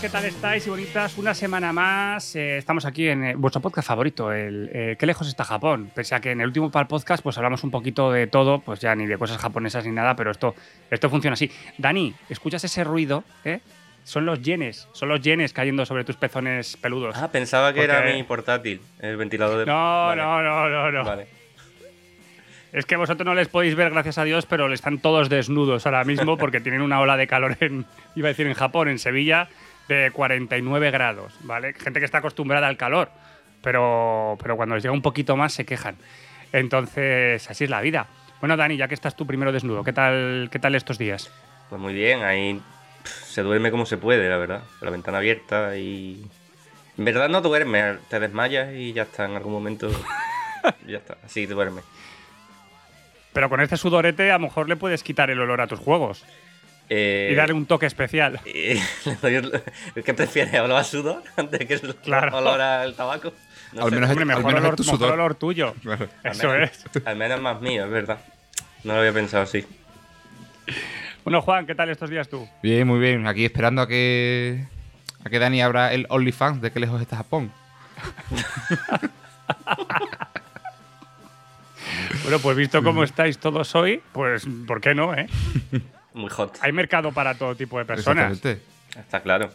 ¿qué tal estáis? Y bonitas, una semana más. eh, estamos aquí en eh, vuestro podcast favorito, el eh, ¿Qué lejos está Japón? Pese a que en el último par podcast pues hablamos un poquito de todo, pues ya ni de cosas japonesas ni nada, pero esto, esto funciona así. Dani, ¿escuchas ese ruido? Son los yenes, son los yenes cayendo sobre tus pezones peludos. Ah, pensaba que era mi portátil, el ventilador de. no, Vale, no, no, no, no. Vale. Es que vosotros no les podéis ver, gracias a Dios, pero están todos desnudos ahora mismo porque tienen una ola de calor en, iba a decir en Japón, en Sevilla, de 49 grados, ¿vale? Gente que está acostumbrada al calor, pero, pero cuando les llega un poquito más se quejan. Entonces, así es la vida. Bueno, Dani, ya que estás tú primero desnudo, ¿qué tal, qué tal estos días? Pues muy bien, ahí se duerme como se puede, la verdad. La ventana abierta y. En verdad no duermes, te desmayas y ya está, en algún momento. ya está, así duermes. Pero con este sudorete a lo mejor le puedes quitar el olor a tus juegos Eh, y darle un toque especial. el- ¿Qué prefieres? ¿Olor a sudor antes que el Claro. olor al tabaco? No Al sé, menos Hombre, al mejor menos es olor, tu mejor sudor. olor tuyo. Claro. al Eso menos- es. Al menos más mío, es verdad. No lo había pensado así. Bueno, Juan, ¿qué tal estos días tú? Bien, muy bien. Aquí esperando a que a que Dani abra el OnlyFans de qué lejos está Japón. Bueno, pues visto cómo estáis todos hoy, pues ¿por qué no, eh? Muy hot, Hay mercado para todo tipo de personas. Exactamente. está claro.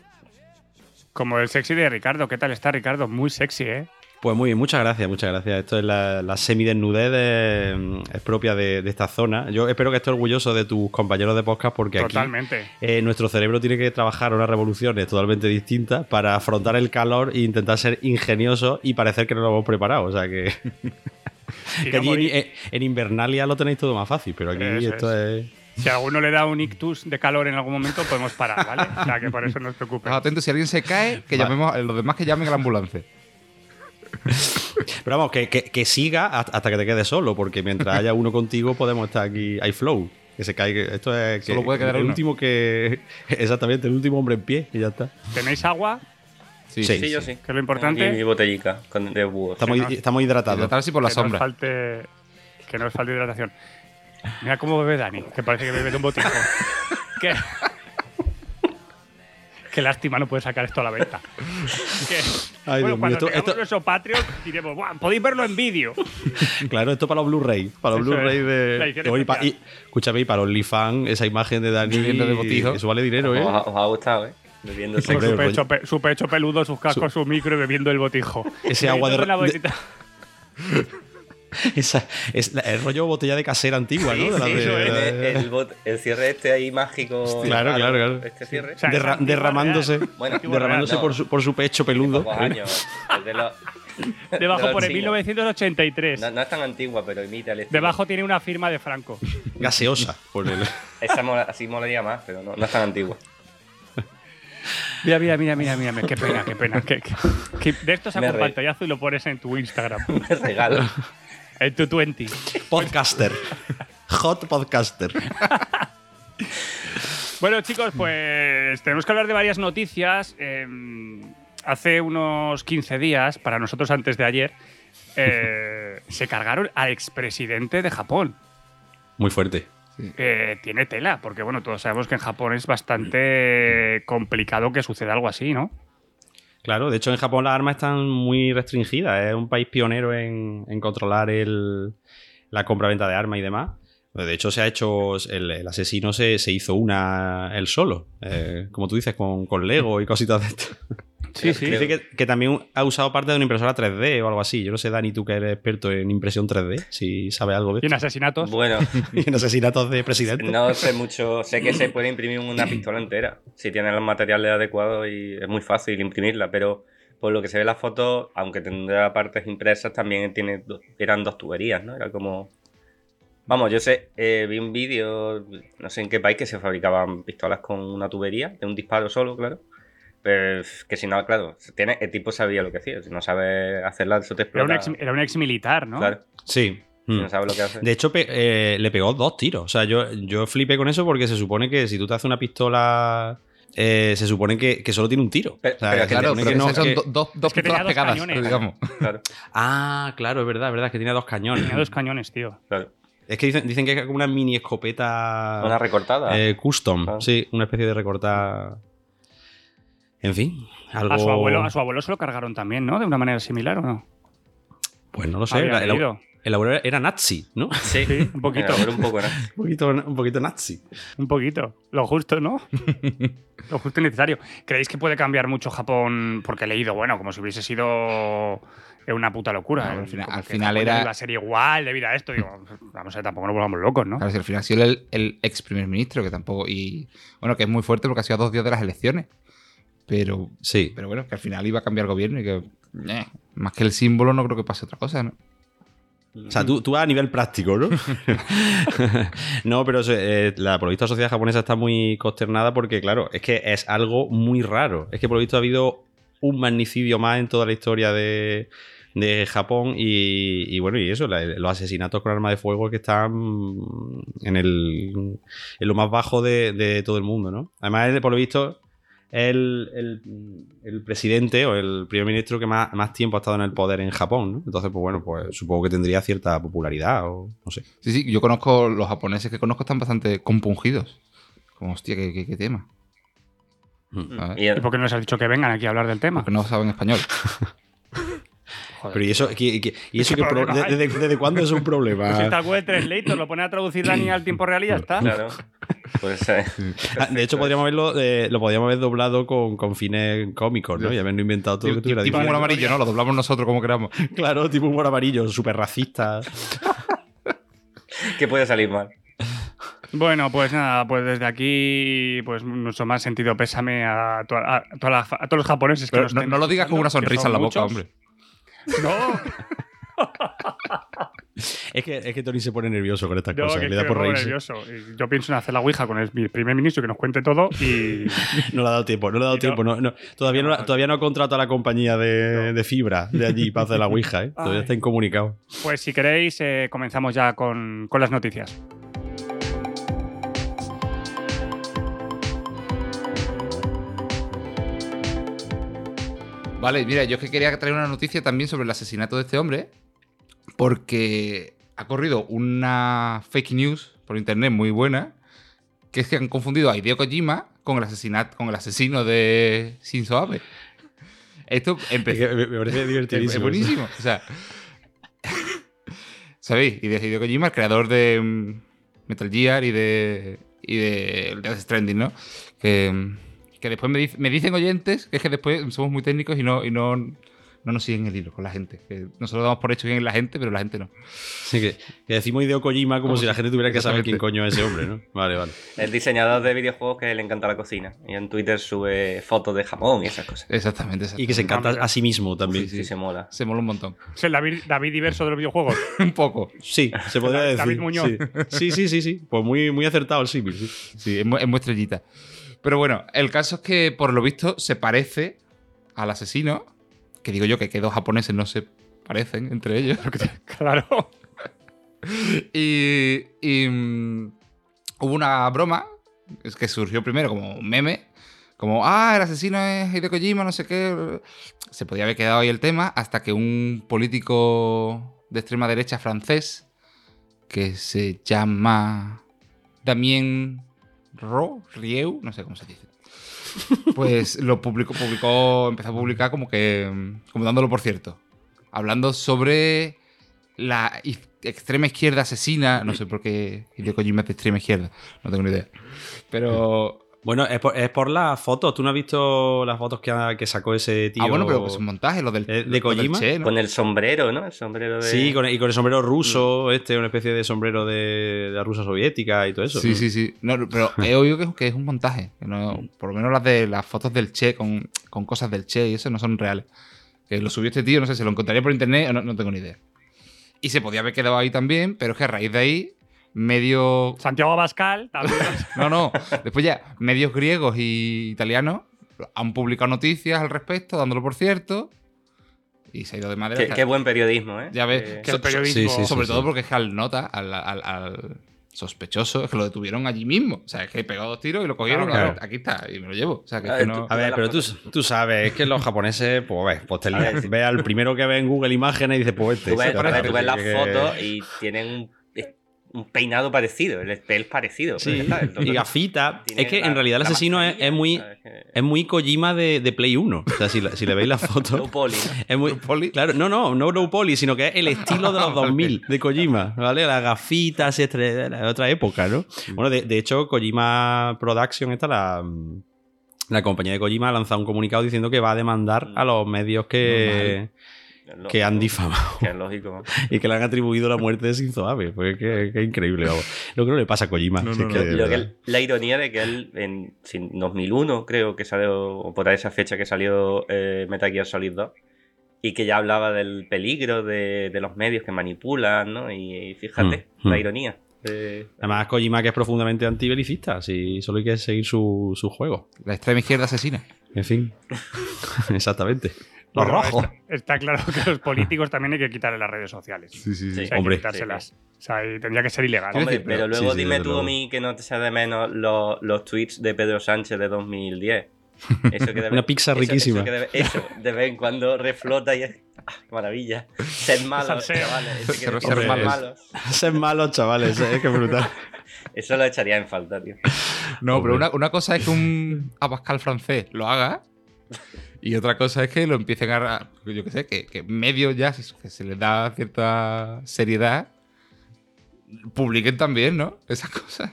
Como el sexy de Ricardo. ¿Qué tal está Ricardo? Muy sexy, ¿eh? Pues muy bien, muchas gracias, muchas gracias. Esto es la, la semidesnudez de- es propia de, de esta zona. Yo espero que estés orgulloso de tus compañeros de podcast porque aquí Totalmente. eh, nuestro cerebro tiene que trabajar unas revoluciones totalmente distintas para afrontar el calor e intentar ser ingenioso y parecer que no lo hemos preparado. O sea que, Y que no allí en, Invernalia lo tenéis todo más fácil, pero aquí esto es... Si a alguno le da un ictus de calor en algún momento, podemos parar, ¿vale? O sea, que por eso no os preocupéis. Estad atentos, si alguien se cae, que Vale. llamemos a los demás que llamen a la ambulancia. Pero vamos, que, que- que siga hasta que te quedes solo, porque mientras haya uno contigo podemos estar aquí. Hay flow. Que se caiga. Esto es. Que Solo puede quedar el uno. último que. Exactamente, el último hombre en pie y ya está. ¿Tenéis agua? Sí, Sí. Sí, yo sí. Que es lo importante. Y mi botellica con, de búhos. Estamos, no- estamos hidratados. Tratar así por la que sombra. falte, que no os falte hidratación. Mira cómo bebe Dani, que parece que bebe de un botijo. Qué, Qué lástima no puede sacar esto a la venta. Que- Ay, bueno, Dios mío, cuando esto- tengamos esto- nuestro Patreon diremos, "Buah, podéis verlo en vídeo. Claro, esto para los Blu-ray. Para los Blu-ray es. de. De- y pa- y- escúchame, y para OnlyFans, esa imagen de Dani. Bebiendo de botijo. Eso vale dinero, ¿eh? Os, ha, os ha gustado, ¿eh? Bebiendo su, pecho, pe- su pecho peludo, sus cascos, su micro y bebiendo el botijo. Ese agua de- de-. Esa- es la- el rollo botella de casera antigua, ¿no? Sí, de- de- El, el el cierre este ahí mágico. Claro, claro, claro. Este cierre. O sea, derra- es antigua derramándose. Bueno, Antigua derramándose por, su, por su pecho peludo. Años. De los- Debajo pone chingos. 1983. No, no es tan antigua, pero imita el estilo. Debajo tiene una firma de Franco. Gaseosa. Por el, Esa mola- así molaría más, pero no, no es tan antigua. Mira, mira, mira, mira, mira, qué pena, qué pena. De esto sacas Me un pantallazo y lo pones en tu Instagram, Me regalo. En tu 20. podcaster. Hot podcaster. Bueno, chicos, pues tenemos que hablar de varias noticias. Eh, hace unos 15 días, para nosotros antes de ayer, eh, se cargaron al expresidente de Japón. Muy fuerte. Eh, tiene tela, porque bueno, todos sabemos que en Japón es bastante complicado que suceda algo así, ¿no? Claro, de hecho en Japón las armas están muy restringidas. Es un país pionero en, controlar la compra-venta de armas y demás. De hecho, se ha hecho. El, asesino se, hizo una él solo. eh, como tú dices, con, con Lego y cositas de esto. Sí, sí. Dice que, que también ha usado parte de una impresora 3D o algo así. Yo no sé, Dani, tú que eres experto en impresión 3D, si sabes algo de Y en esto. asesinatos. Bueno, Y en asesinatos de presidente. no sé mucho. Sé que se puede imprimir una pistola entera si tiene los materiales adecuados y es muy fácil imprimirla, pero por lo que se ve en las fotos, aunque tendrá partes impresas, también tiene do- eran dos tuberías, ¿no? Era como. Vamos, yo sé, eh, vi un vídeo, no sé en qué país, que se fabricaban pistolas con una tubería, de un disparo solo, claro. Pero es que si no, claro, tiene, el tipo sabía lo que hacía. Si no sabe hacerla, eso te Era un, explota. ex, era un ex militar, ¿no? Claro, Sí. si Mm. no sabe lo que hace. De hecho, pe- eh, le pegó dos tiros. O sea, yo, yo flipé con eso porque se supone que si tú te haces una pistola, eh, se supone que, que solo tiene un tiro. Pero- O sea, Claro, pero que no- son que- do- dos, dos que tenía pistolas dos pegadas, cañones. digamos. Claro, Ah, claro, es verdad, es verdad, es que tiene dos cañones. Tenía dos cañones, tío. claro. Es que dicen, dicen que es como una mini escopeta Una recortada. eh, custom. Ah. Sí, una especie de recortada. En fin, algo... A su, abuelo, a su abuelo se lo cargaron también, ¿no? De una manera similar, ¿o no? Pues no lo sé. El, el- leído. el abuelo era nazi, ¿no? Sí, un poquito. Era un poco, poquito, un poquito nazi. Un poquito. Lo justo, ¿no? Lo justo y necesario. ¿Creéis que puede cambiar mucho Japón? Porque he leído, bueno, como si hubiese sido una puta locura. No, ¿eh? al final- al era- Iba a ser igual debido a esto. Digo, vamos a ver, tampoco nos volvamos locos, ¿no? Claro, si al final ha sido el, el ex primer ministro, que tampoco. Y bueno, que es muy fuerte porque ha sido a dos días de las elecciones. Pero, Sí. pero bueno, que al final iba a cambiar gobierno y que. eh, más que el símbolo, no creo que pase otra cosa, ¿no? O sea, tú, tú vas a nivel práctico, ¿no? no, pero eh, la, por lo visto la sociedad japonesa está muy consternada porque, claro, es que es algo muy raro. Es que por lo visto ha habido un magnicidio más en toda la historia de, de Japón y, y bueno, y eso, la- los asesinatos con arma de fuego que están en, el, en lo más bajo de, de todo el mundo, ¿no? Además, por lo visto, el, el- el presidente o el primer ministro que más, más tiempo ha estado en el poder en Japón, ¿no? Entonces, pues bueno, pues supongo que tendría cierta popularidad o no sé. Sí, sí, yo conozco. Los japoneses que conozco están bastante compungidos. Como, hostia, qué, qué- qué tema. Mm. Y ¿Y por qué no les has dicho que vengan aquí a hablar del tema? Porque no saben español. Joder. Pero ¿y eso, y eso ¿Qué qué pro- problema hay? desde, cuándo es un problema? Pues si está el Google Translator, lo pone a traducir Dani al tiempo real y ya está. Claro. Pues eh, Ah, De hecho, podríamos haberlo, eh, lo podríamos haber doblado con, con fines cómicos, ¿no? Y habernos inventado todo lo que tuviera tipo humor amarillo, ¿no? Lo doblamos nosotros como queramos. Claro, tipo humor amarillo, súper racista. ¿qué puede salir mal? Bueno, pues nada, pues desde aquí, pues nuestro más sentido pésame a, to- a- a toda la- a todos los japoneses que Pero nos no, lo digas con una que sonrisa son en la boca, muchos. hombre. No, Es que, es que Tony se pone nervioso con estas no, cosas, que, le da por reírse. nervioso. Yo pienso en hacer la ouija con el mi primer ministro que nos cuente todo y No le ha dado tiempo, no le ha dado tiempo. no- no, todavía, no, todavía no ha contratado a la compañía de, de fibra de allí para hacer la Ouija, ¿eh? Todavía está incomunicado. pues si queréis eh, comenzamos ya con, con las noticias. Vale, mira, yo es que quería traer una noticia también sobre el asesinato de este hombre, porque ha corrido una fake news por internet muy buena, que es que han confundido a Hideo Kojima con el, asesinato, con el asesino de Shinzo Abe. Esto Es empezó... me, me parece divertidísimo. es buenísimo. O sea, ¿sabéis? Y de Hideo Kojima, el creador de mm, Metal Gear y de, y de Death Stranding, ¿no? Que, mm, que después me, me dicen oyentes que es que después somos muy técnicos y no, y no, no nos siguen el hilo con la gente. Que nosotros damos por hecho que es la gente, pero la gente no. Sí, que, que decimos Hideo Kojima como Como si la gente tuviera que saber exactamente. quién coño es ese hombre, ¿no? Vale, vale. El diseñador de videojuegos que le encanta la cocina. Y en Twitter sube fotos de jamón y esas cosas. Exactamente, Y que se encanta a sí mismo también. Sí, se mola. Se mola un montón. Es el David, David diverso de los videojuegos. un poco. Sí, se podría David decir. Muñoz. Sí. sí, sí, sí, sí. Pues muy, muy acertado el símil. sí. Sí, es muy, es muy estrellita. Pero bueno, el caso es que por lo visto se parece al asesino. Que digo yo que, que dos japoneses no se parecen entre ellos. claro. Y, y, mm, hubo una broma es que surgió primero como un meme. Como, ah, el asesino es Hideo Kojima, no sé qué. Se podía haber quedado ahí el tema hasta que un político de extrema derecha francés que se llama Damien Ro, Rieu, no sé cómo se dice. Pues lo publicó, publicó, empezó a publicar como que, como dándolo por cierto. Hablando sobre la extrema izquierda asesina. No sé por qué Hideo Kojima es de extrema izquierda. No tengo ni idea. Pero. Bueno, es por, es por las fotos. ¿Tú no has visto las fotos que, ha- que sacó ese tío? Ah, bueno, pero es un montaje, lo del. ¿Eh, de lo del Kojima? Che, ¿no? Con el sombrero, ¿no? El sombrero de. Sí, con, y con el sombrero ruso, este, una especie de sombrero de, de la Rusia soviética y todo eso. Sí, sí, sí. No, pero he oído que, que es un montaje. que no- por lo menos las de las fotos del Che con, con cosas del Che y eso no son reales. Que lo subió este tío, no sé, se lo encontraría por internet no, no tengo ni idea. Y se podía haber quedado ahí también, pero es que a raíz de ahí, medio. Santiago Bascal también. No, no. Después ya, medios griegos y italianos han publicado noticias al respecto, dándolo por cierto. Y se ha ido de madera. Qué, hasta- qué buen periodismo, ¿eh? Ya ves, Eh, que el periodismo. sí, sí, sobre sí, todo sí. porque es que al nota, al, al- al sospechoso, es que lo detuvieron allí mismo. O sea, es que pegó dos tiros y lo cogieron. Claro, aquí está, y me lo llevo. O sea, que, es A que ver, no. A ver, pero tú, tú sabes, es que los japoneses, pues, ves, pues te ver, ve al primero que ve en Google Imágenes y dice, pues este. Tú ves, sí, tú ves sí, las que- fotos y tienen un- un peinado parecido, el pel parecido. Sí, y gafita. Es que la- en realidad el la asesino es, es muy, es muy Kojima de, de Play 1. O sea, si, la- si le veis la foto. ¿no? Es muy, ¿Low poly? Claro, no, no, no low poly, sino que es el estilo de los 2000 de Kojima, ¿vale? Las gafitas, de otra época, ¿no? Bueno, de, de hecho, Kojima Production, esta, la, la compañía de Kojima, ha lanzado un comunicado diciendo que va a demandar a los medios que, Es lógico, que han difamado Que es lógico. ¿no? y que le han atribuido la muerte de Shinzo Abe. Pues que, que increíble, vamos. Lo que no le pasa a Kojima. No, si no, es no. que, de Lo que verdad. él- la ironía de que él en si en 2001 creo que salió, o por esa fecha que salió eh, Metal Gear Solid 2, y que ya hablaba del peligro de, de los medios que manipulan, ¿no? Y, y fíjate, Hmm, la hmm. ironía. de- Además, Kojima que es profundamente antibelicista, si solo hay que seguir su, su juego. La extrema izquierda asesina. En fin. Exactamente. Bueno, rojos. Está, está claro que los políticos también hay que quitarle las redes sociales. Sí, sí, Sí. O sea, hay Hombre. que quitárselas. O sea, y tendría que ser ilegal. Hombre, pero pero- luego sí, dime tú a mí que no te sea de menos los, los tweets de Pedro Sánchez de 2010. Eso que de Una pizza eso- riquísima. Eso, que de, eso, de vez en cuando reflota y es. ¡ah, maravilla. Ser malos, Salseo. chavales. Eso, que Ser- decimos, ser malos. Ser malos, chavales, es que brutal. Eso lo echaría en falta, tío. No, pero una, una cosa es que un Abascal francés lo haga y otra cosa es que lo empiecen a... Yo qué sé, que, que medios ya, que se les da cierta seriedad, publiquen también, ¿no? Esas cosas.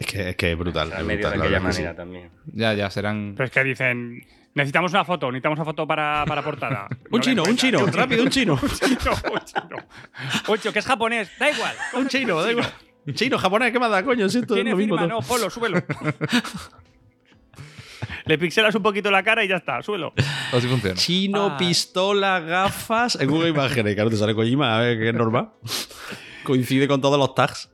Es que es, que es brutal. Al es medio de aquella sí. manera también. Ya, ya serán... Pero es que dicen, necesitamos una foto, necesitamos una foto para, para portada. No Un chino, un chino, rápido, un chino. Un chino, un chino. Un chino, que es japonés, da igual. Un chino, da igual. Chino, japonés, ¿qué más da, coño? Si esto es Tiene lo mismo. firma, no, ponlo, súbelo. Le pixelas un poquito la cara y ya está, súbelo. Así funciona. Chino, Ah. pistola, gafas. En Google Imágenes, claro, te sale Kojima, a ver, que es normal. Coincide con todos los tags.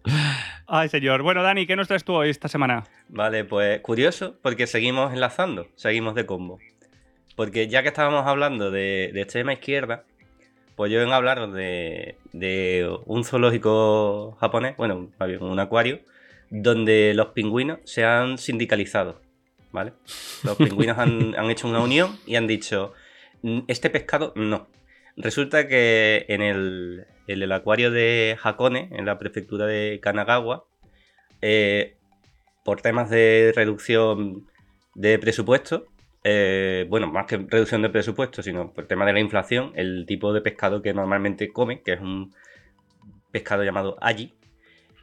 Ay, señor. Bueno, Dani, ¿qué nos traes tú hoy esta semana? Vale, pues curioso, porque seguimos enlazando, seguimos de combo. Porque ya que estábamos hablando de, de extrema izquierda, pues yo vengo a hablaros de, de un zoológico japonés, bueno, más bien un acuario, donde los pingüinos se han sindicalizado, ¿vale? Los pingüinos han, han hecho una unión y han dicho, "Mm, este pescado no. Resulta que en el, en el acuario de Hakone, en la prefectura de Kanagawa, eh, por temas de reducción de presupuesto, eh, bueno, más que reducción de presupuesto, sino por tema de la inflación, el tipo de pescado que normalmente come, que es un pescado llamado aji,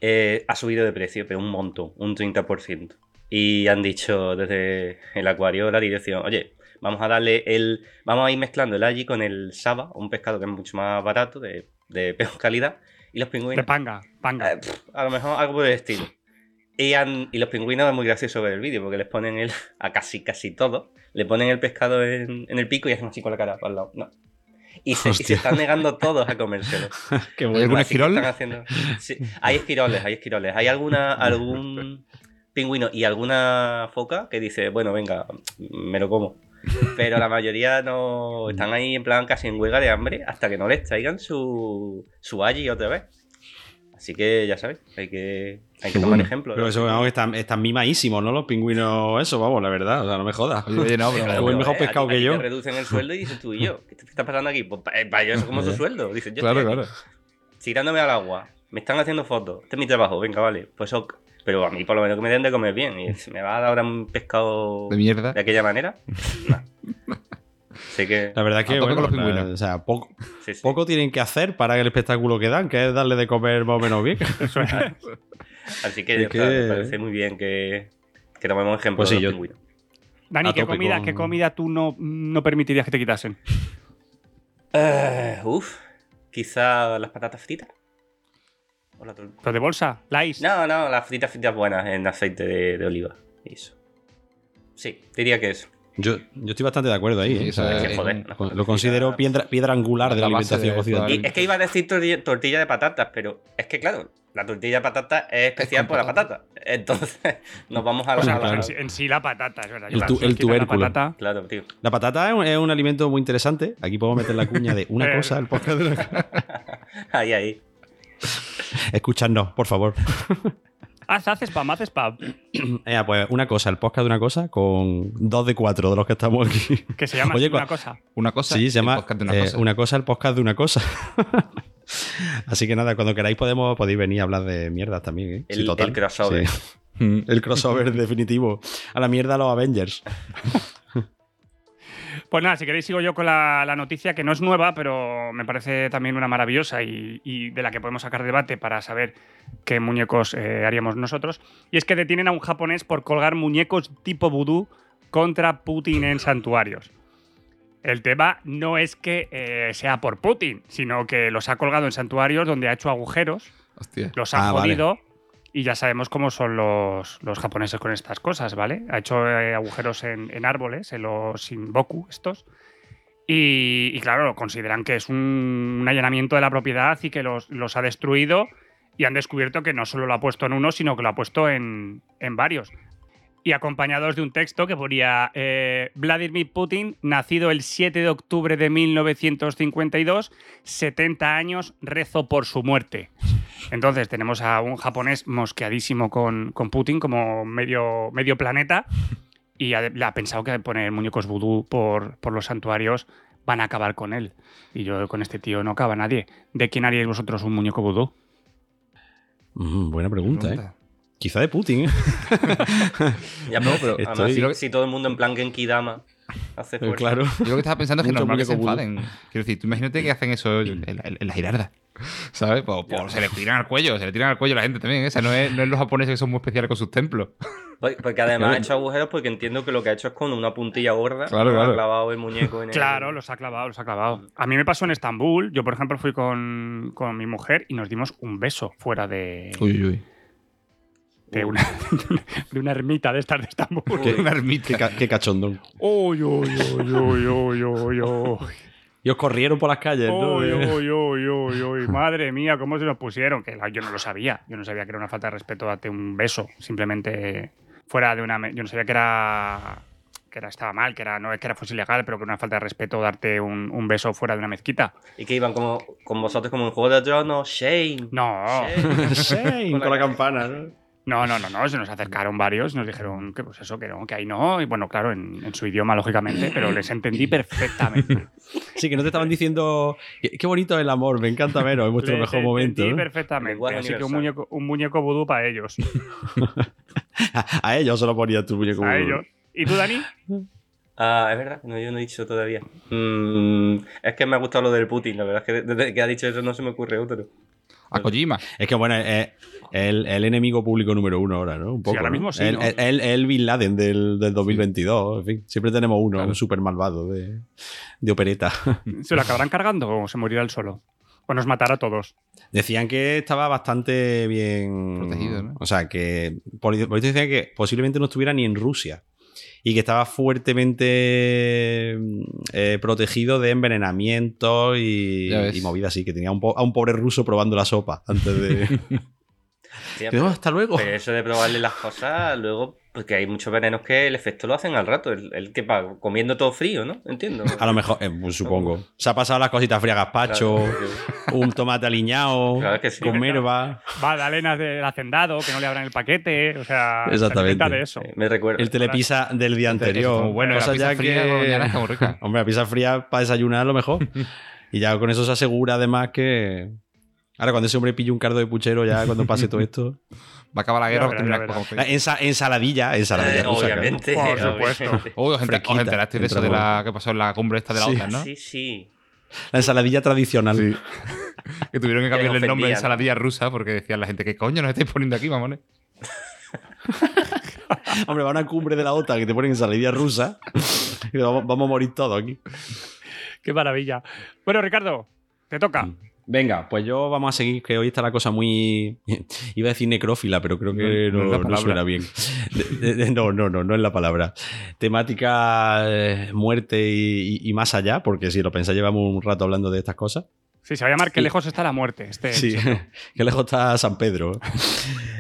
eh, ha subido de precio, pero un montón, un 30%. Y han dicho desde el acuario la dirección, oye, vamos a darle el. Vamos a ir mezclando el aji con el saba, un pescado que es mucho más barato, de, de peor calidad. Y los De pingüinos. panga, panga. Eh, pff, a lo mejor algo por el estilo. Y, han- y los pingüinos es muy gracioso ver el vídeo porque les ponen el, a casi casi todo, le ponen el pescado en, en el pico y hacen así con la cara para el lado. No. Y se, y se Hostia. están negando todos a comérselo. Qué ¿Hay algún esquirol? están haciendo- Sí, hay esquiroles, hay esquiroles. Hay alguna, algún pingüino y alguna foca que dice, bueno, venga, me lo como. Pero la mayoría no están ahí en plan casi en huelga de hambre hasta que no les traigan su, su allí otra vez. Así que ya sabéis, hay que, hay que tomar ejemplo. Pero eso, vamos, que están, están mimadísimos, ¿no? Los pingüinos, eso, vamos, la verdad. O sea, no me jodas. Oye, no, pero... Claro, el mejor eh, pescado a ti- que yo. Te reducen el sueldo y dices tú y yo, ¿qué te está pasando aquí? Pues para ellos es como su sueldo. Dicen, yo Claro, estoy aquí claro. tirándome al agua, me están haciendo fotos, este es mi trabajo, venga, vale, pues ok. Pero a mí por lo menos que me den de comer bien. Y si me va a dar ahora un pescado De mierda. de aquella manera. Sé que. La verdad es que, bueno, con los pingüinos. la- o sea, poco, sí, sí. poco tienen que hacer para el espectáculo que dan, que es darle de comer más o menos bien. Así que, Es me parece muy bien que, que tomemos ejemplo Pues sí, de los yo- pingüinos. Dani, ¿qué comida, con- ¿qué comida tú no, no permitirías que te quitasen? Eh, uf, quizá las patatas fritas. O la ¿Los de bolsa? ¿Lais? No, no, las fritas fritas buenas en aceite de, de oliva. Eso. Sí, diría que eso. Yo, yo estoy bastante de acuerdo ahí. Sí, ¿eh? O sea, eso es que joder, patatas lo considero piedra, piedra angular de la, La alimentación. Y es que iba a decir tortilla, tortilla de patatas, pero es que claro, la tortilla de patata es especial por la patata. Entonces, nos vamos a la. O sea, a la- en, sí, en sí la patata, es verdad. El tu- la- el quitas la tubérculo. patata. Claro, tío. La patata es un, es un alimento muy interesante. Aquí podemos meter la cuña de una Eh. cosa, el podcast de una Ahí, ahí. Escuchadnos, por favor. Haz, haces spam, haces spam. Eh, pues una cosa, el podcast de una cosa, con dos de cuatro de los que estamos aquí. Que se llama Oye, una cosa. Una cosa. Sí, se el llama podcast de una eh, cosa. una cosa, el podcast de una cosa. Así que nada, cuando queráis podemos, podéis venir a hablar de mierdas también. ¿eh? El- el crossover. Sí. El crossover definitivo. A la mierda los Avengers. Pues nada, si queréis sigo yo con la, la noticia que no es nueva, pero me parece también una maravillosa y, y de la que podemos sacar debate para saber qué muñecos eh, haríamos nosotros. Y es que detienen a un japonés por colgar muñecos tipo vudú contra Putin en santuarios. El tema no es que eh, sea por Putin, sino que los ha colgado en santuarios donde ha hecho agujeros, Hostia. los ha Ah, vale. Y ya sabemos cómo son los, los japoneses con estas cosas, ¿vale? Ha hecho eh, agujeros en, en árboles, en los Shinboku estos. Y, y claro, consideran que es un, un allanamiento de la propiedad y que los, los ha destruido y han descubierto que no solo lo ha puesto en uno, sino que lo ha puesto en, en varios. Y acompañados de un texto que ponía eh, Vladimir Putin, nacido el 7 de octubre de 1952, 70 años, rezo por su muerte. Entonces tenemos a un japonés mosqueadísimo con, con Putin como medio, medio planeta y ha, le ha pensado que poner muñecos vudú por, por los santuarios van a acabar con él. Y yo con este tío no acaba nadie. ¿De quién haríais vosotros un muñeco vudú? Mm, buena pregunta, ¿eh? Quizá de Putin, ¿eh? Ya, pero, pero Estoy- además, si, si todo el mundo en plan Genki Dama hace fuerza. claro. Yo lo que estaba pensando es que Mucho normal que se enfaden. Quiero decir, tú imagínate que hacen eso en, la girarda. ¿Sabes? Pues, pues se le tiran al cuello, se le tiran al cuello a la gente también. Esa no es, no es los japoneses que son muy especiales con sus templos. Porque- además ha hecho agujeros porque entiendo que lo que ha hecho es con una puntilla gorda. Claro, ha claro. clavado el muñeco en el... Claro, los ha clavado, los ha clavado. A mí me pasó en Estambul. Yo, por ejemplo, fui con, con mi mujer y nos dimos un beso fuera de, uy, uy. De, una, de una ermita de estas de Estambul. Uy. Una ermita. Qué, qué cachondón. Uy, uy, uy, uy, uy, uy, uy. Y os corrieron por las calles, ¿no? Uy, uy, uy, uy, uy. Madre mía, cómo se nos pusieron. Que yo no lo sabía. Yo no sabía que era una falta de respeto darte un beso. Simplemente fuera de una. Yo no sabía que era. Que era, estaba mal, que era, no es que era fuese ilegal, pero que era una falta de respeto darte un, un beso fuera de una mezquita. Y que iban como con vosotros como en Juego de Tronos, Shane. No, Shane. Sí, con la campana, ¿no? No, no, no, no. Se nos acercaron varios y nos dijeron que pues eso, que no, que ahí no. Y bueno, claro, en, en su idioma, lógicamente, pero les entendí perfectamente. Sí, que no te estaban diciendo qué, qué bonito es el amor, me encanta veros, es vuestro Les mejor momento. entendí ¿no? perfectamente. Así que un muñeco, un muñeco vudú para ellos. A ellos se lo ponía tu muñeco. A ellos. ¿Y tú, Dani? Ah, es verdad, no, yo no he dicho todavía. Mm, es que me ha gustado lo del Putin, la verdad es que desde que ha dicho eso no se me ocurre otro. A Kojima. Es que bueno, es el, el enemigo público número uno ahora, ¿no? Un poco, ahora ¿no? mismo sí, El, ¿no? el- el- el Bin Laden del, del 2022, en fin. Siempre tenemos uno, un súper malvado de, de opereta. ¿Se lo acabarán cargando o se morirá él solo? O nos matará a todos. Decían que estaba bastante bien. Protegido, ¿no? O sea, que. Por, por eso decían que posiblemente no estuviera ni en Rusia. Y que estaba fuertemente eh, protegido de envenenamiento y, y movidas así. Que tenía a un, po- a un pobre ruso probando la sopa antes de. Tía, Que, "Oh, hasta luego. Pero eso de probarle las cosas, luego, porque hay muchos venenos que el efecto lo hacen al rato. El, el que va comiendo todo frío, ¿no? Entiendo. A lo mejor, eh, pues supongo. Se ha pasado las cositas frías gazpacho, Claro, un tomate aliñado, Claro que sí. con merva. Magdalenas del hacendado, que no le abran el paquete. O sea, se Exactamente. alimenta de eso. Eh, Me recuerda. El telepisa del día anterior. como, bueno, la pizza ya fría que- muy rica. Hombre, la pizza fría para desayunar a lo mejor. y ya con eso se asegura además que. Ahora, cuando ese hombre pille un cardo de puchero, ya cuando pase todo esto. Va a acabar la guerra verás, para ya terminar verás. con La ensa- ensaladilla, ensaladilla Eh, rusa, claro. obviamente. Por supuesto. Uy, os, os enterasteis de eso de la que pasó en la cumbre esta de la Sí. OTAN, ¿no? Sí, sí. La ensaladilla tradicional. Que tuvieron que cambiarle el nombre de ensaladilla rusa porque decían la gente, ¿qué coño nos estáis poniendo aquí, mamones? Hombre, va a una cumbre de la OTAN que te ponen ensaladilla rusa. Y vamos, vamos a morir todos aquí. Qué maravilla. Bueno, Ricardo, te toca. Venga, pues yo vamos a seguir, que hoy está la cosa muy... Iba a decir necrófila, pero creo que No, suena bien. De- de- de- no, no, no, no es la palabra. Temática eh, muerte y, y- y más allá, porque si lo pensáis llevamos un rato hablando de estas cosas. Sí, se va a llamar Qué lejos está la muerte. Este, Sí, que lejos está San Pedro.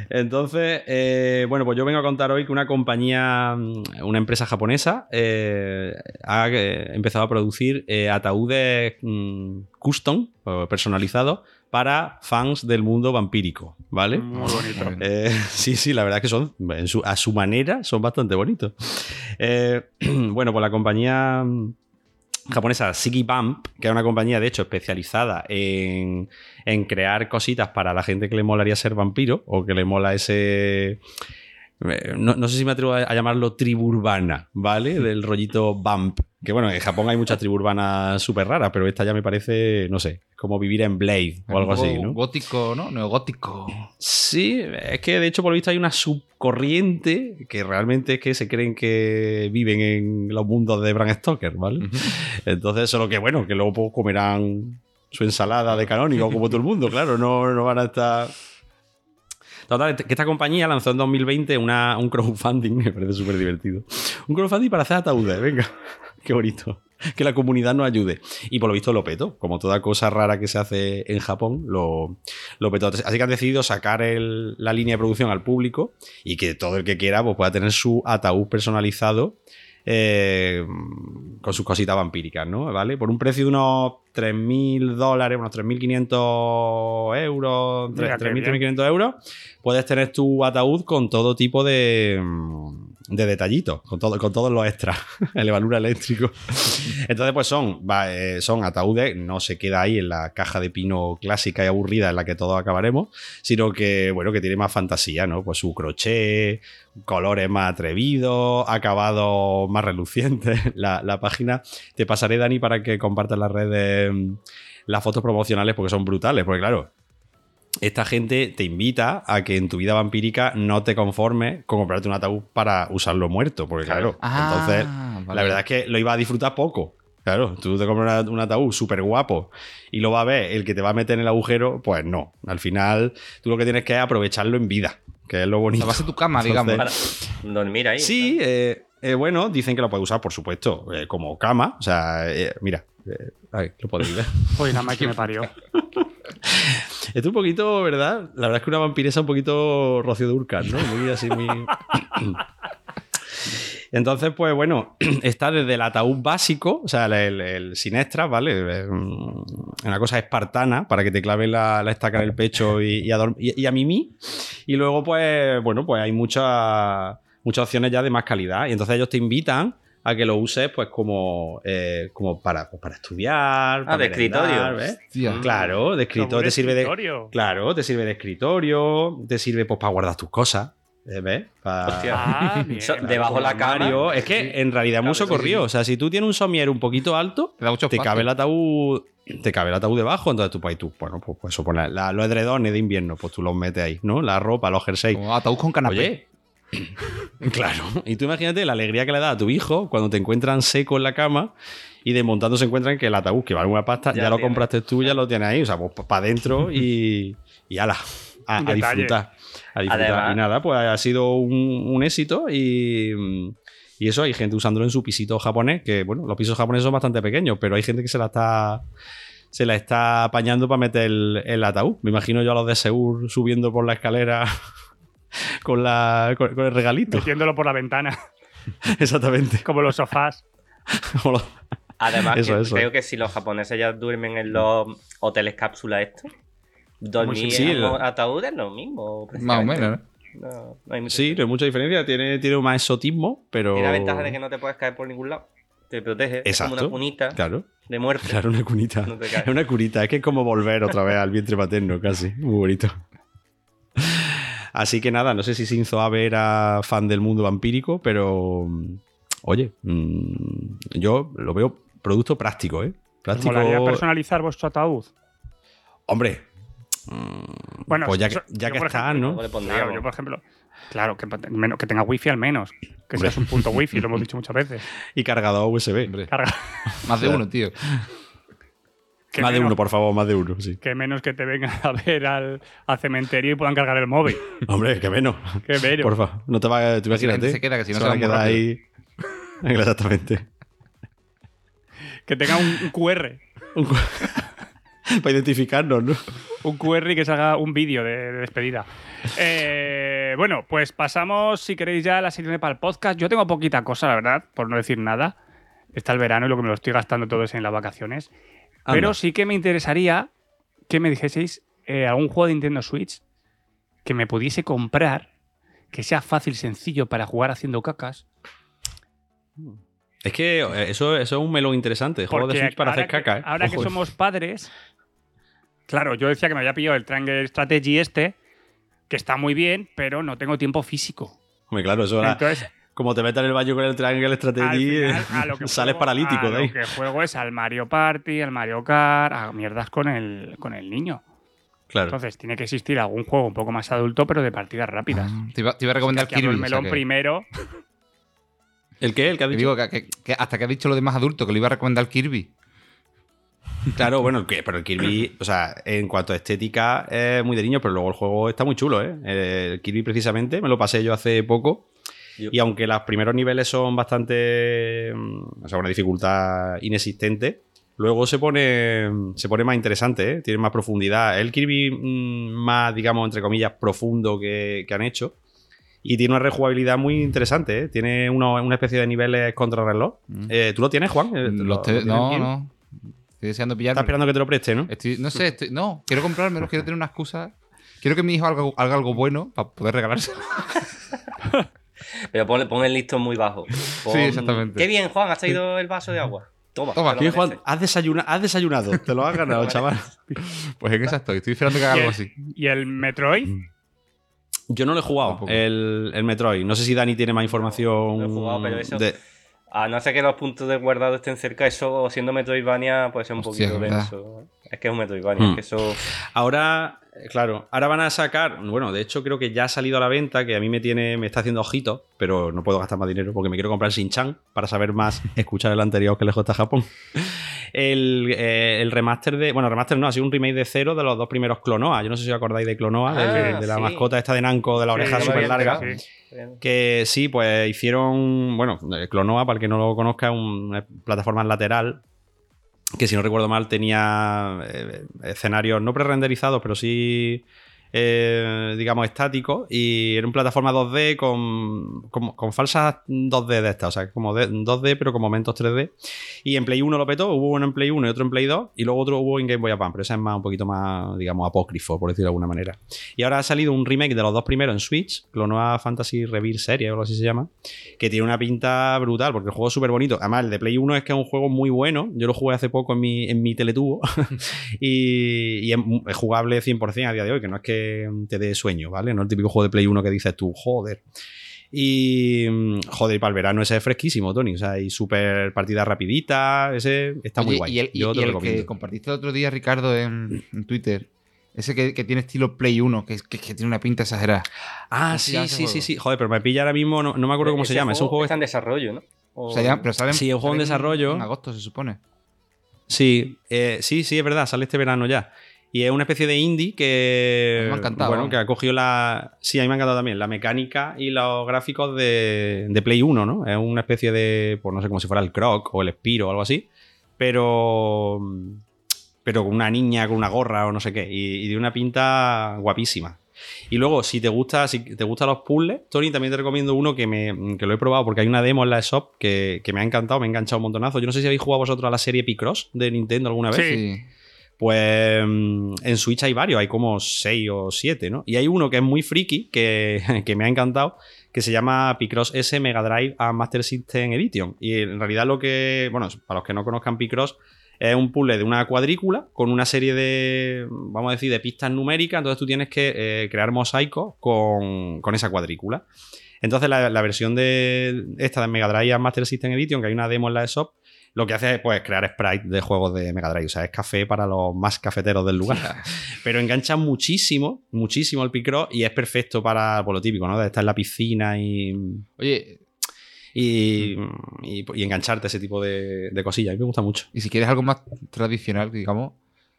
Entonces, eh, bueno, pues yo vengo a contar hoy que una compañía, mm, una empresa japonesa, eh, ha eh, empezado a producir eh, ataúdes mm, custom, personalizados, para fans del mundo vampírico, ¿vale? Muy bonito. Eh, sí, sí, la verdad es que son, en su- a su manera, son bastante bonitos. Eh, bueno, pues la compañía mm, japonesa Sigi Bump, que es una compañía de hecho especializada en, en crear cositas para la gente que le molaría ser vampiro o que le mola ese... No, no sé si me atrevo a, a llamarlo tribu urbana, ¿vale? Del rollito Bump. Que bueno, en Japón hay muchas tribus urbanas súper raras, pero esta ya me parece, no sé, como vivir en Blade o algo así, ¿no? Gótico, ¿no? Neogótico. Sí, es que de hecho por lo visto hay una subcorriente que realmente es que se creen que viven en los mundos de Bram Stoker, ¿vale? Entonces, solo que bueno, que luego pues, comerán su ensalada de canónigo como todo el mundo, claro, no, no van a estar... Total, que esta compañía lanzó en 2020 una, un crowdfunding, me parece súper divertido. Un crowdfunding para hacer ataúdes, venga, qué bonito. Que la comunidad nos ayude. Y por lo visto lo petó, como toda cosa rara que se hace en Japón, lo, lo petó. Así que han decidido sacar la línea de producción al público y que todo el que quiera pues, pueda tener su ataúd personalizado eh, con sus cositas vampíricas, ¿no? ¿Vale? Por un precio de unos 3.000 dólares, unos 3.500 euros, Mira, qué 3.000, 3.500 euros, puedes tener tu ataúd con todo tipo de, de detallitos, con, todo, con todos los extras, el evalura eléctrico. Entonces, pues son, eh, son ataúdes, no se queda ahí en la caja de pino clásica y aburrida en la que todos acabaremos, sino que, bueno, que tiene más fantasía, ¿no? Pues su crochet, colores más atrevidos, acabados más relucientes. La, la página te pasaré, Dani, para que compartas las redes mm, las fotos promocionales porque son brutales, porque claro, esta gente te invita a que en tu vida vampírica no te conformes con comprarte un ataúd para usarlo muerto, porque claro, Ah, entonces vale. la verdad es que lo iba a disfrutar poco. Claro, tú te compras un ataúd súper guapo y lo va a ver el que te va a meter en el agujero, pues no. Al final, tú lo que tienes que es aprovecharlo en vida, que es lo O bonito. sea, va a ser tu cama, digamos. Para dormir ahí. Sí, eh, eh, bueno, dicen que lo puedes usar, por supuesto, eh, como cama. O sea, eh, mira, eh, ahí, lo podéis ver. Uy, la máquina me parió. Esto es un poquito, ¿verdad? La verdad es que una vampiresa un poquito Rocío Durcal, ¿no? Muy así, muy. Entonces, pues bueno, está desde el ataúd básico, o sea, el, el, el sin extras, ¿vale? Una cosa espartana para que te clave la, estaca en el pecho y, a, y- y mimí. Y luego, pues, bueno, pues hay muchas muchas opciones ya de más calidad. Y entonces ellos te invitan a que lo uses, pues, como, eh, como para, pues, para estudiar. para de merendar, escritorio. Claro, de escritorio. Te sirve de. Claro, te sirve de escritorio, te sirve pues, para guardar tus cosas. ¿eh? ¿Ves? Pa- Hostia. Ah, bien. So- Claro, debajo la cama. Mario, es que en realidad es muy socorrido. O sea, si tú tienes un somier un poquito alto, Te da mucho te espacio. cabe el ataúd. Te cabe el ataúd debajo, entonces tú, pues, tú bueno, pues, pues eso, poner la- los edredones de invierno, pues tú los metes ahí, ¿no? La ropa, los jerseys. Como ataúd con canapé. Oye, claro. Y tú imagínate la alegría que le da a tu hijo cuando te encuentran seco en la cama y desmontando se encuentran que el ataúd, que vale una pasta, ya, Ya lo tiene. compraste tú, ya lo tienes ahí. O sea, pues para adentro y, y ala, a, a disfrutar. A disfrutar. Además- y nada, pues ha sido un, un éxito y, y eso, hay gente usándolo en su pisito japonés, que bueno, los pisos japoneses son bastante pequeños, pero hay gente que se la está se la está apañando para meter el, el ataúd. Me imagino yo a los de Seur subiendo por la escalera con, la, con, con el regalito. Metiéndolo por la ventana, Exactamente. como los sofás. Como los- Además, Eso, que eso. creo que si los japoneses ya duermen en los hoteles cápsula estos, dormir Sí, en lo- ataúd es lo mismo. Más o menos, ¿no? No, no hay mucha Sí, no hay mucha diferencia. Tiene, tiene más exotismo, pero. Tiene la ventaja de que no te puedes caer por ningún lado. Te protege. Es como Exacto. una cunita Claro, de muerte. claro, una cunita. No te caes. Es una curita, es que es como volver otra vez al vientre materno, casi. Muy bonito. Así que nada, no sé si Shinzo Abe era fan del mundo vampírico, pero. mm, Oye, mm, yo lo veo producto práctico, ¿eh? ¿Os Práctico. molaría personalizar vuestro ataúd? Hombre. mm, Bueno, pues ya que, eso- ya que está, ejemplo, ¿no? Claro, yo por ejemplo, claro, que, menos- que tenga wifi al menos. Que seas un punto wifi, lo hemos dicho muchas veces. Y cargador USB. Hombre, Carga. más de uno, tío. Que más de uno, por favor, más de uno, sí. Que menos que te vengan a ver al, al cementerio y puedan cargar el móvil. Hombre, que menos. Que menos. Por favor, no te va tú La gente imagínate. se queda, que si no se se va a quedar ahí. Exactamente. Que tenga un, un QR. Un cu- Para identificarnos, ¿no? Un QR y que salga un vídeo de, de despedida. Eh, bueno, pues pasamos, si queréis, ya a la sección para el podcast. Yo tengo poquita cosa, la verdad, por no decir nada. Está el verano y lo que me lo estoy gastando todo es en las vacaciones. Pero sí que me interesaría que me dijeseis eh, algún juego de Nintendo Switch que me pudiese comprar, que sea fácil, sencillo para jugar haciendo cacas. Es que eh, eso, eso es un melón interesante. Juego de Switch para hacer que- caca, ¿eh? Ahora que somos padres. Claro, yo decía que me había pillado el Triangle Strategy este, que está muy bien, pero no tengo tiempo físico. Hombre, claro, eso ahora, Entonces, como te metas en el baño con el Triangle Strategy, final, a lo que sales juego- paralítico a de ahí. Lo que juego es al Mario Party, al Mario Kart, a mierdas con el, con el niño. Claro. Entonces, tiene que existir algún juego un poco más adulto, pero de partidas rápidas. Ah, Te iba, te iba a recomendar Kirby. el o sea melón que- primero. ¿El qué? ¿El que ha dicho? digo que, que- que hasta que ha dicho lo de más adulto, que le iba a recomendar Kirby. Claro, bueno, el pero el Kirby, o sea, en cuanto a estética es muy de niño, pero luego el juego está muy chulo, ¿eh? El Kirby precisamente, me lo pasé yo hace poco. Yo- Y aunque los primeros niveles son bastante. mm, O sea, una dificultad inexistente, luego se pone, se pone más interesante, ¿eh? tiene más profundidad. El Kirby mm, más, digamos, entre comillas, profundo que, que han hecho. Y tiene una rejugabilidad muy interesante, ¿eh? Tiene uno- una especie de niveles contrarreloj. Mm. Eh, ¿Tú lo tienes, Juan? Eh, ¿lo- Los lo te- tienes no, no. Estoy deseando Estás pillarlo. esperando que te lo preste, ¿no? Estoy- no sé, estoy- no, quiero comprármelo, quiero tener una excusa. Quiero que mi hijo haga, haga algo bueno para poder regalárselo. Pero pon, pon el listón muy bajo. Pon- Sí, exactamente. Qué bien, Juan, has traído el vaso de agua. Toma. Toma, Bien, Juan, has, desayuna- has desayunado, te lo has ganado, chaval. Pues en esa estoy, estoy esperando que haga algo así. ¿Y el Metroid? Yo no lo he jugado, el, el Metroid. No sé si Dani tiene más información. No he jugado, pero eso- de- A no ser que los puntos de guardado estén cerca, eso siendo Metroidvania puede ser un Hostia, poquito denso. Es que es un Metroidvania, Hmm. es que eso. Ahora, claro, ahora van a sacar. Bueno, de hecho, creo que ya ha salido a la venta, que a mí me tiene, me está haciendo ojitos, pero no puedo gastar más dinero porque me quiero comprar Shin-Chan para saber más, escuchar el anterior que lejos está Japón. El, eh, el remaster de. Bueno, remaster no, ha sido un remake de cero de los dos primeros Clonoa. Yo no sé si os acordáis de Clonoa, Ah, de, de la sí. mascota esta de Nanco de la oreja súper larga. Sí. Que sí, pues hicieron, bueno, Clonoa, para el que no lo conozca, una plataforma lateral que si no recuerdo mal tenía eh, escenarios no pre-renderizados, pero sí, eh, digamos, estáticos y era una plataforma 2D con, con, falsas 2D de estas, o sea, como de- 2D pero con momentos 3D. Y en Play 1 lo petó, hubo uno en Play 1 y otro en Play 2 y luego otro hubo en Game Boy Advance, pero ese es más un poquito más, digamos, apócrifo, por decirlo de alguna manera. Y ahora ha salido un remake de los dos primeros en Switch, Clonoa Fantasy Rebirth Series o algo así se llama, que tiene una pinta brutal, porque el juego es súper bonito. Además, el de Play 1 es que es un juego muy bueno. Yo lo jugué hace poco en mi, en mi teletubo y, y es jugable 100% a día de hoy, que no es que te dé sueño, ¿vale? No es el típico juego de Play 1 que dices tú, joder. Y mm, joder, y para el verano ese es fresquísimo, Tony. O sea, y súper partida rapidita. Ese está muy guay. Y el, y- Yo te y lo el recomiendo. que compartiste el otro día, Ricardo, en, en Twitter. Ese que, que tiene estilo Play 1, que, que- que tiene una pinta exagerada. Ah, ¿Cómo se sí, sí, sí, sí. Joder, pero me pilla ahora mismo, no, no me acuerdo cómo se llama. Es un juego está en desarrollo, ¿no? O- O sea, ya- pero sale, Sí, es un juego en desarrollo. En agosto, se supone. Sí, eh, sí, sí, es verdad, sale este verano ya. Y es una especie de indie que. Me ha encantado, Bueno, ¿no? que ha cogido la. Sí, a mí me ha encantado también. La mecánica y los gráficos de, de Play 1, ¿no? Es una especie de. Pues no sé, como si fuera el Croc o el Spiro o algo así. Pero. Pero con una niña, con una gorra o no sé qué. Y, y de una pinta guapísima. Y luego, si te gusta, si te gustan los puzzles, Tony, también te recomiendo uno que, me, que lo he probado porque hay una demo en la shop que, que me ha encantado, me ha enganchado un montonazo. Yo no sé si habéis jugado vosotros a la serie Picross de Nintendo alguna vez. Sí. Pues mm, en Switch hay varios, hay como 6 o 7, ¿no? Y hay uno que es muy friki, que, que me ha encantado, que se llama Picross S Mega Drive and Master System Edition. Y en realidad lo que, bueno, para los que no conozcan Picross, es un puzzle de una cuadrícula con una serie de, vamos a decir, de pistas numéricas. Entonces tú tienes que eh, crear mosaicos con, con esa cuadrícula. Entonces la, versión de esta de Mega Drive and Master System Edition, que hay una demo en la eShop, lo que hace es pues, crear sprites de juegos de Mega Drive. O sea, es café para los más cafeteros del lugar. Pero engancha muchísimo, muchísimo el Picross y es perfecto para pues, lo típico, ¿no? De estar en la piscina y, Oye, y, y- y engancharte a ese tipo de, de cosillas. A mí me gusta mucho. y si quieres algo más tradicional, digamos,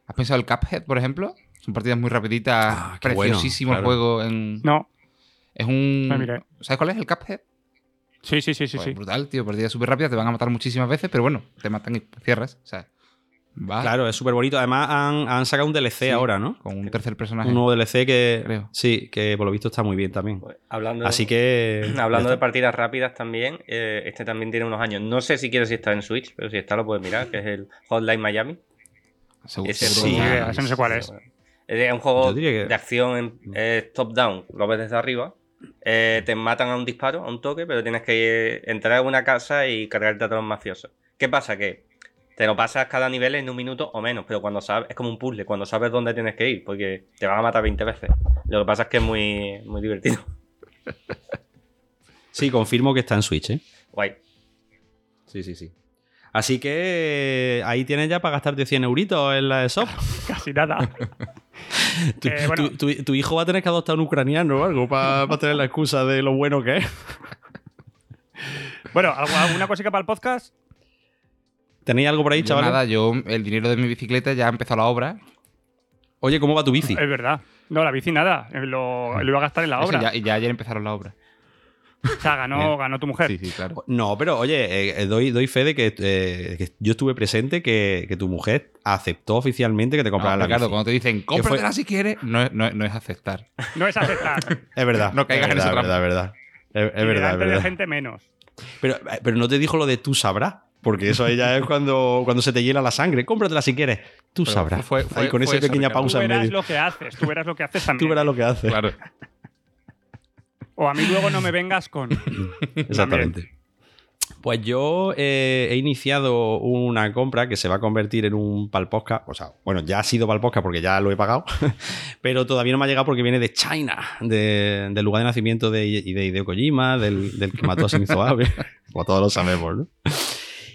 ¿has pensado el Cuphead, por ejemplo? Son partidas muy rapiditas, Ah, bueno, preciosísimo el juego. En... No. Es un. Ah, mira. ¿Sabes cuál es el Cuphead? Sí, sí, sí, sí. Pues sí. Brutal, tío. Partidas súper rápidas, te van a matar muchísimas veces, pero bueno, te matan y cierras. O sea, va Claro, es súper bonito. Además, han, han sacado un DLC Sí. ahora, ¿no? con un tercer personaje. Un nuevo DLC que. Creo. Sí, que por lo visto está muy bien también. Pues, hablando, Así que. hablando de partidas rápidas también, eh, este también tiene unos años. No sé si quiero si está en Switch, pero si está lo puedes mirar, que es el Hotline Miami. Seguro- Ese sí, no sé cuál es. Es un juego que- de acción en, top-down, lo ves desde arriba eh, te matan a un disparo, a un toque, pero tienes que entrar a una casa y cargarte a todos los mafiosos. ¿Qué pasa? Que te lo pasas cada nivel en un minuto o menos, pero cuando sabes, es como un puzzle, cuando sabes dónde tienes que ir, porque te van a matar 20 veces. Lo que pasa es que es muy, muy divertido. Sí, confirmo que está en Switch, ¿eh? Guay. Sí, sí, sí. Así que ahí tienes ya para gastarte 100 euritos en la shop. Casi nada. Tu, Eh, bueno. tu- tu- tu hijo va a tener que adoptar un ucraniano o algo para tener la excusa de lo bueno que es. Bueno, ¿algo- ¿alguna cosita para el podcast? ¿Tenéis algo por ahí, Yo chavales? nada, yo el dinero de mi bicicleta ya ha empezado la obra. Oye, ¿cómo va tu bici? Es verdad. No, la bici nada. eh, Lo, lo iba a gastar en la Eso, obra. ya, y ya ayer empezaron la obra. O sea, ganó, ganó tu mujer. Sí, sí, claro. No, pero oye, eh, eh, doy, doy fe de que, eh, que yo estuve presente, que, que tu mujer aceptó oficialmente que te No, comprara la Ricardo, bici. cuando te dicen, cómpratela si quieres, no, es- no es- no es aceptar. No es aceptar. Es verdad. No caigas en esa verdad, trampa. Es verdad, es verdad. Es, verdad, es de verdad. gente menos. Pero, pero no te dijo lo de tú sabrás. Porque eso ya es cuando, cuando se te hiela la sangre. Cómpratela si quieres. Tú Pero sabrás. fue- fue- Ahí con fue esa pequeña pausa Tú en verás medio. lo que haces. Tú verás lo que haces Tú también. verás lo que haces. Claro. O a mí luego no me vengas con. Exactamente. Pues yo eh, he iniciado una compra que se va a convertir en un palposca. O sea, bueno, ya ha sido palposca porque ya lo he pagado, pero todavía no me ha llegado porque viene de China, de- del lugar de nacimiento de, y de Hideo Kojima, del, del que mató a Shinzo Abe, como todos lo sabemos, ¿no?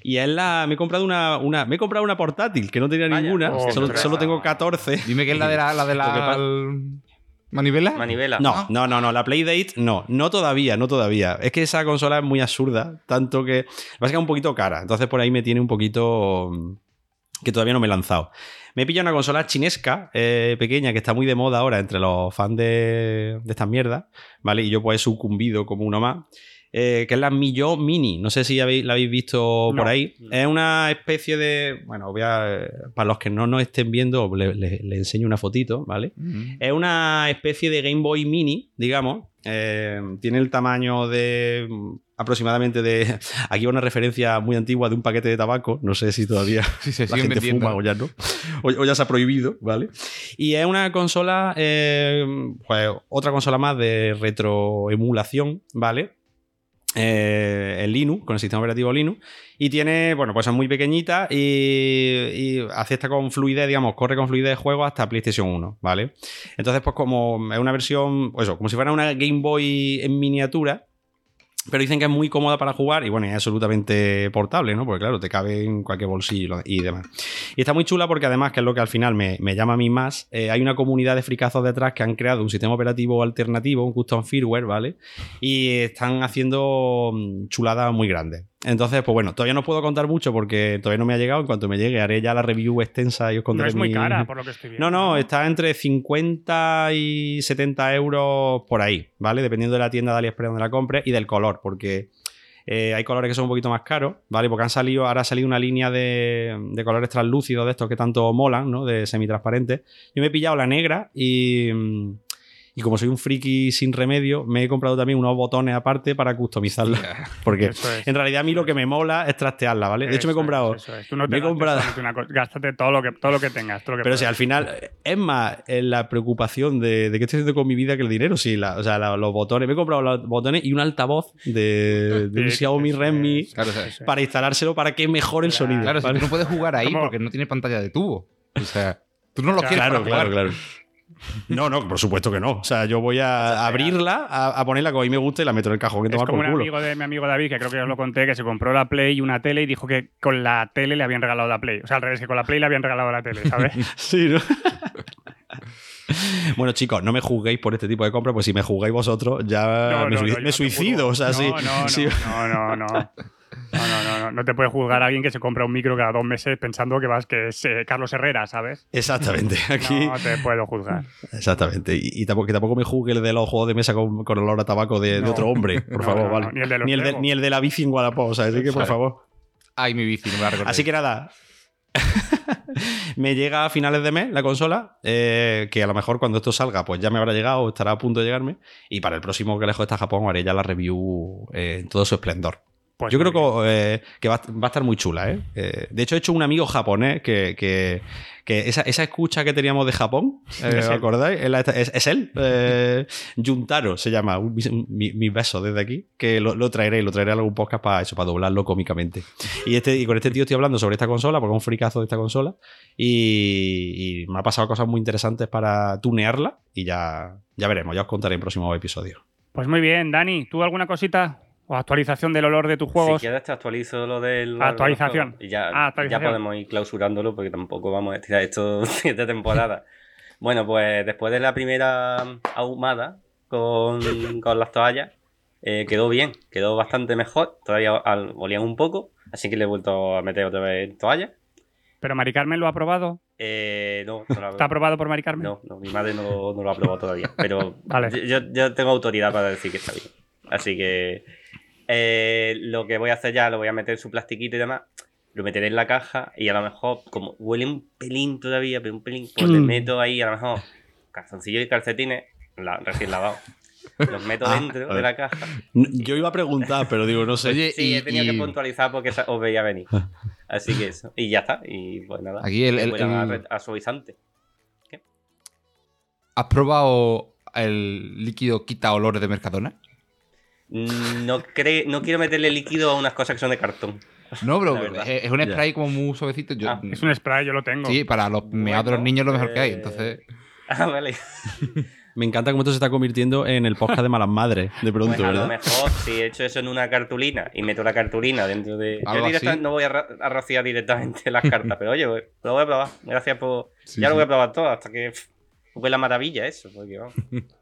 Y es la. Me he comprado una, una. Me he comprado una portátil que no tenía Vaya. ninguna. Oh, solo, solo tengo 14. Dime que es la de la, la, de la manivela. Manivela. No, no, no, no. La Playdate, no. No todavía, no todavía. Es que esa consola es muy absurda. Tanto que. Va a ser un poquito cara. Entonces por ahí me tiene un poquito. mm, Que todavía no me he lanzado. Me he pillado una consola chinesca, eh, pequeña, que está muy de moda ahora entre los fans de, de estas mierdas. ¿Vale? Y yo pues he sucumbido como uno más. Eh, que es la Millo Mini. No sé si habéis, la habéis visto No. por ahí. Es una especie de. Bueno, voy a. Para los que no nos estén viendo, le, le- le enseño una fotito, ¿vale? Es una especie de Game Boy Mini, digamos. Eh, tiene el tamaño de aproximadamente de... Aquí va una referencia muy antigua de un paquete de tabaco. No sé si todavía Sí, la gente fuma o ya no. O, o ya se ha prohibido, ¿vale? Y es una consola, eh, pues otra consola más de retroemulación, ¿vale? Eh, en Linux, con el sistema operativo Linux. Y tiene, bueno, pues es muy pequeñita y, y acepta con fluidez, digamos, corre con fluidez de juego hasta PlayStation 1, ¿vale? Entonces, pues como es una versión, pues eso, como si fuera una Game Boy en miniatura, pero dicen que es muy cómoda para jugar y bueno, es absolutamente portable, ¿no? Porque claro, te cabe en cualquier bolsillo y demás. Y está muy chula porque además, que es lo que al final me, me llama a mí más, eh, hay una comunidad de fricazos detrás que han creado un sistema operativo alternativo, un custom firmware, ¿vale? Y están haciendo mm, chuladas muy grandes. Entonces, pues bueno, todavía no puedo contar mucho porque todavía no me ha llegado. En cuanto me llegue, haré ya la review extensa y os No contaré es muy mi- cara, por lo que estoy viendo. no, no, está entre 50 y 70 euros por ahí, ¿vale? Dependiendo de la tienda de AliExpress donde la compres y del color, porque eh, hay colores que son un poquito más caros, ¿vale? Porque han salido, ahora ha salido una línea de, de colores translúcidos de estos que tanto molan, ¿no? De semitransparentes. Yo me he pillado la negra y, y como soy un friki sin remedio, me he comprado también unos botones aparte para customizarla. Porque es. en realidad a mí lo que me mola es trastearla, ¿vale? De hecho me he es, comprado... eso es. Tú no te me he comprado- una cosa, Gástate todo lo que, todo lo que tengas. todo lo que Pero si puedas. al final es más la preocupación de, de qué estoy haciendo con mi vida que el dinero. Sí, la- o sea, la- los botones. Me he comprado los botones y un altavoz de, de un Xiaomi Redmi es. Claro, o para instalárselo para que mejore el Claro. sonido. claro, si ¿vale? tú no puedes jugar ahí ¿Cómo? porque no tiene pantalla de tubo. O sea, tú no lo Claro, quieres Claro, para claro, jugar. claro. No, no, por supuesto que no. O sea, yo voy a abrirla, a, a ponerla como a mí me gusta y la meto en el cajón que Es como por un culo. amigo de mi amigo David, que creo que ya os lo conté, que se compró la Play y una tele y dijo que con la tele le habían regalado la Play. O sea, al revés, que con la Play le habían regalado la tele, ¿sabes? Sí, ¿no? bueno, chicos, no me juzguéis por este tipo de compras, pues si me juzgáis vosotros, ya No, me, no, sui- no, yo me no te suicido. juzgo. O sea, no, sí. No, no, sí. no, no, no. No, no, no, no. No te puede juzgar a alguien que se compra un micro cada dos meses pensando que vas que es eh, Carlos Herrera, ¿sabes? Exactamente. Aquí. No te puedo juzgar. Exactamente. Y, y tampoco, que tampoco me juzgue el de los juegos de mesa con, con olor a tabaco de, otro hombre, por No, favor, no, no. ¿vale? Ni el de los ni, el de, ni el de la bici en Guadalajara, o sea, así que por favor. Ay, mi bici, no me la. Así que nada. me llega a finales de mes la consola, eh, que a lo mejor cuando esto salga, pues ya me habrá llegado o estará a punto de llegarme. Y para el próximo que lejos está Japón haré ya la review eh, en todo su esplendor. Pues Yo creo que, eh, que va, va a estar muy chula, ¿eh? Eh, De hecho, he hecho un amigo japonés que, que- que esa, esa escucha que teníamos de Japón, eh, Es ¿os él. acordáis? Es, él, eh, Juntaro se llama, un- un- mi, mi beso desde aquí, que lo, lo traeré, lo traeré a algún podcast para eso, para doblarlo cómicamente. Y, este, y con este tío estoy hablando sobre esta consola, porque es un fricazo de esta consola, y, y me ha pasado cosas muy interesantes para tunearla, y ya, ya veremos, ya os contaré en próximos episodios. Pues muy bien, Dani, ¿tú alguna cosita? ¿O actualización del olor de tus Si juegos? quieres te actualizo lo del... Actualización. Y ya, Ah, actualización. ya podemos ir clausurándolo porque tampoco vamos a estirar esto siete temporadas. bueno, pues después de la primera ahumada con, con las toallas, eh, quedó bien, quedó bastante mejor. Todavía al- olían un poco, así que le he vuelto a meter otra vez toallas. ¿Pero Mari Carmen lo ha probado? Eh, no, no la- ¿Está aprobado por Mari Carmen? no, no, mi madre no, no lo ha probado todavía. Pero Vale. yo, yo tengo autoridad para decir que está bien. Así que eh, lo que voy a hacer ya, lo voy a meter su plastiquito y demás. Lo meteré en la caja y a lo mejor, como huele un pelín todavía, pero un pelín, pues le Mm. meto ahí a lo mejor calzoncillos y calcetines la- recién lavados. Los meto Ah, dentro de la caja. Yo iba a preguntar, pero digo, no sé. Oye, Sí, y- he tenido y- que puntualizar porque os veía venir. Así que eso. Y ya está. Y pues nada. Aquí el- el- a el- re- a suavizante. ¿Has probado el líquido quita olores de Mercadona? No, cre- no quiero meterle líquido a unas cosas que son de cartón. No, verdad. es, es un spray como muy suavecito. Yo, Ah, Es un spray, yo lo tengo. Sí, para los meados de los Bueno, niños lo mejor que hay. eh, Entonces, Ah, vale. Me encanta cómo esto se está convirtiendo en el podcast de malas madres, de pronto, Pues a lo ¿verdad? mejor si he hecho eso en una cartulina y meto la cartulina dentro de. Yo directa- no voy a, a rociar directamente las cartas, pero oye, pues, lo voy a probar. Gracias por. Sí, ya lo voy a probar todo hasta que. huele la maravilla eso. Porque, vamos.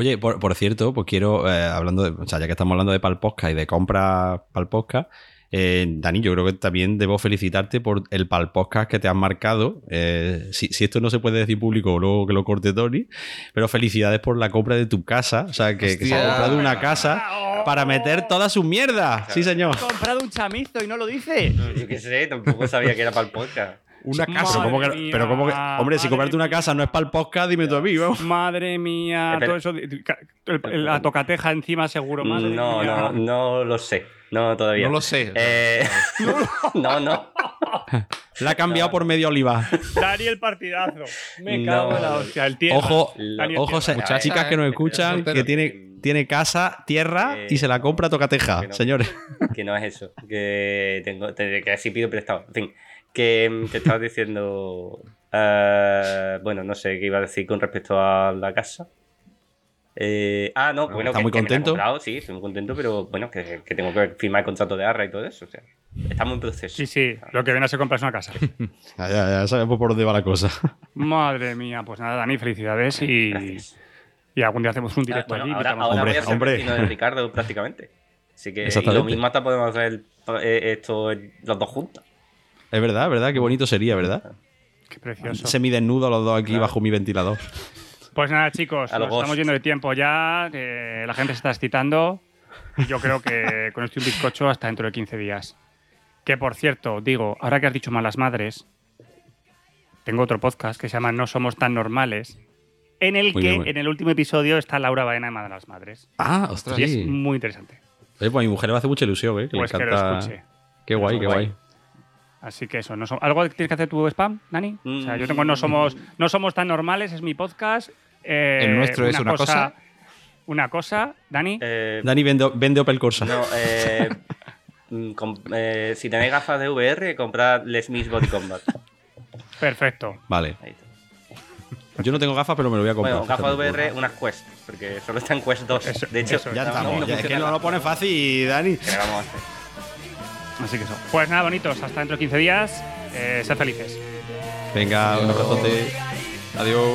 Oye, por, por cierto, pues quiero, eh, hablando de, o sea, ya que estamos hablando de Palposca y de compra Palposca, eh, Dani, yo creo que también debo felicitarte por el Palposca que te has marcado. Eh, si, si esto no se puede decir público, luego que lo corte Tony, pero felicidades por la compra de tu casa, o sea, que, que se ha comprado una casa para meter toda su mierda. Sí, señor. He comprado un chamizo y no lo dice. Yo qué sé, tampoco sabía que era para el podcast. Una casa. Pero como que, Madre pero como que- mía, hombre, si comprarte una casa no es para el podcast, dime tú a mí, vamos. Madre mía, Espera. todo eso. la tocateja encima, seguro. Madre No, mía. no, no lo sé. No, todavía. no lo sé. Eh, no, no. La ha cambiado por medio oliva. Dani el partidazo. Me No. cago en la hostia. El tierra. Ojo, Dani el ojo, tierra. Chicas que nos eh, escuchan, que tiene, tiene casa, tierra Eh, y se la compra tocateja, que no. señores. que no es eso, que tengo te- que así pido prestado. En fin, que te estaba diciendo, eh, bueno, no sé qué iba a decir con respecto a la casa. Eh, ah, no, bueno, ¿Está que, muy que me contento? comprado, sí, estoy muy contento, pero bueno, que, que tengo que firmar el contrato de arra y todo eso. O sea, estamos en proceso. Sí, sí. Lo que viene a ser comprarse una casa. Ya, ya, ya sabemos por dónde va la cosa. Madre mía. Pues nada, Dani, felicidades y, Gracias. y algún día hacemos un Ah, directo bueno, allí. ahora, ahora Hombre, voy a ser hombre. vecino de Ricardo prácticamente. Así que y lo mismo hasta podemos hacer eh, esto los dos juntos. Es verdad, verdad, qué bonito sería, ¿verdad? Qué precioso. Semidesnudos los dos aquí Claro. bajo mi ventilador. Pues nada, chicos, nos estamos yendo de tiempo ya. la gente se está excitando. Y yo creo que con esto y un bizcocho hasta dentro de 15 días. Que por cierto, digo, ahora que has dicho malas madres, tengo otro podcast que se llama No Somos Tan Normales. En el Muy que, bien, muy bien. en el último episodio, está Laura Baena de Malas Madres. Ah, Ostras. Y es sí. muy interesante. Oye, pues a mi mujer le hace mucha ilusión, ¿eh? Que Pues le que lo encanta. escuche. Qué guay, qué Guay. guay. Así que eso, no so- ¿algo que tienes que hacer tu spam, Dani? O sea, yo tengo No Somos, no somos Tan Normales, es mi podcast. Eh, El nuestro es una cosa. Una cosa, Dani. Eh, Dani vende, vende Opel Corsa. No, eh, mm, com- eh, si tenéis gafas de VR, comprad Les Mis Body Combat. Perfecto. Vale. Yo no tengo gafas, pero me lo voy a comprar. Bueno, gafas. VR, unas Quest, porque solo está en Quest 2. Eso- de hecho, eso, Ya no, estamos. no ya, es que funciona no lo pone fácil, Dani. ¿Qué le vamos a hacer? Así que eso. Pues nada, bonitos, hasta dentro de 15 días. Eh, sed felices. Venga, un abrazote. Adiós.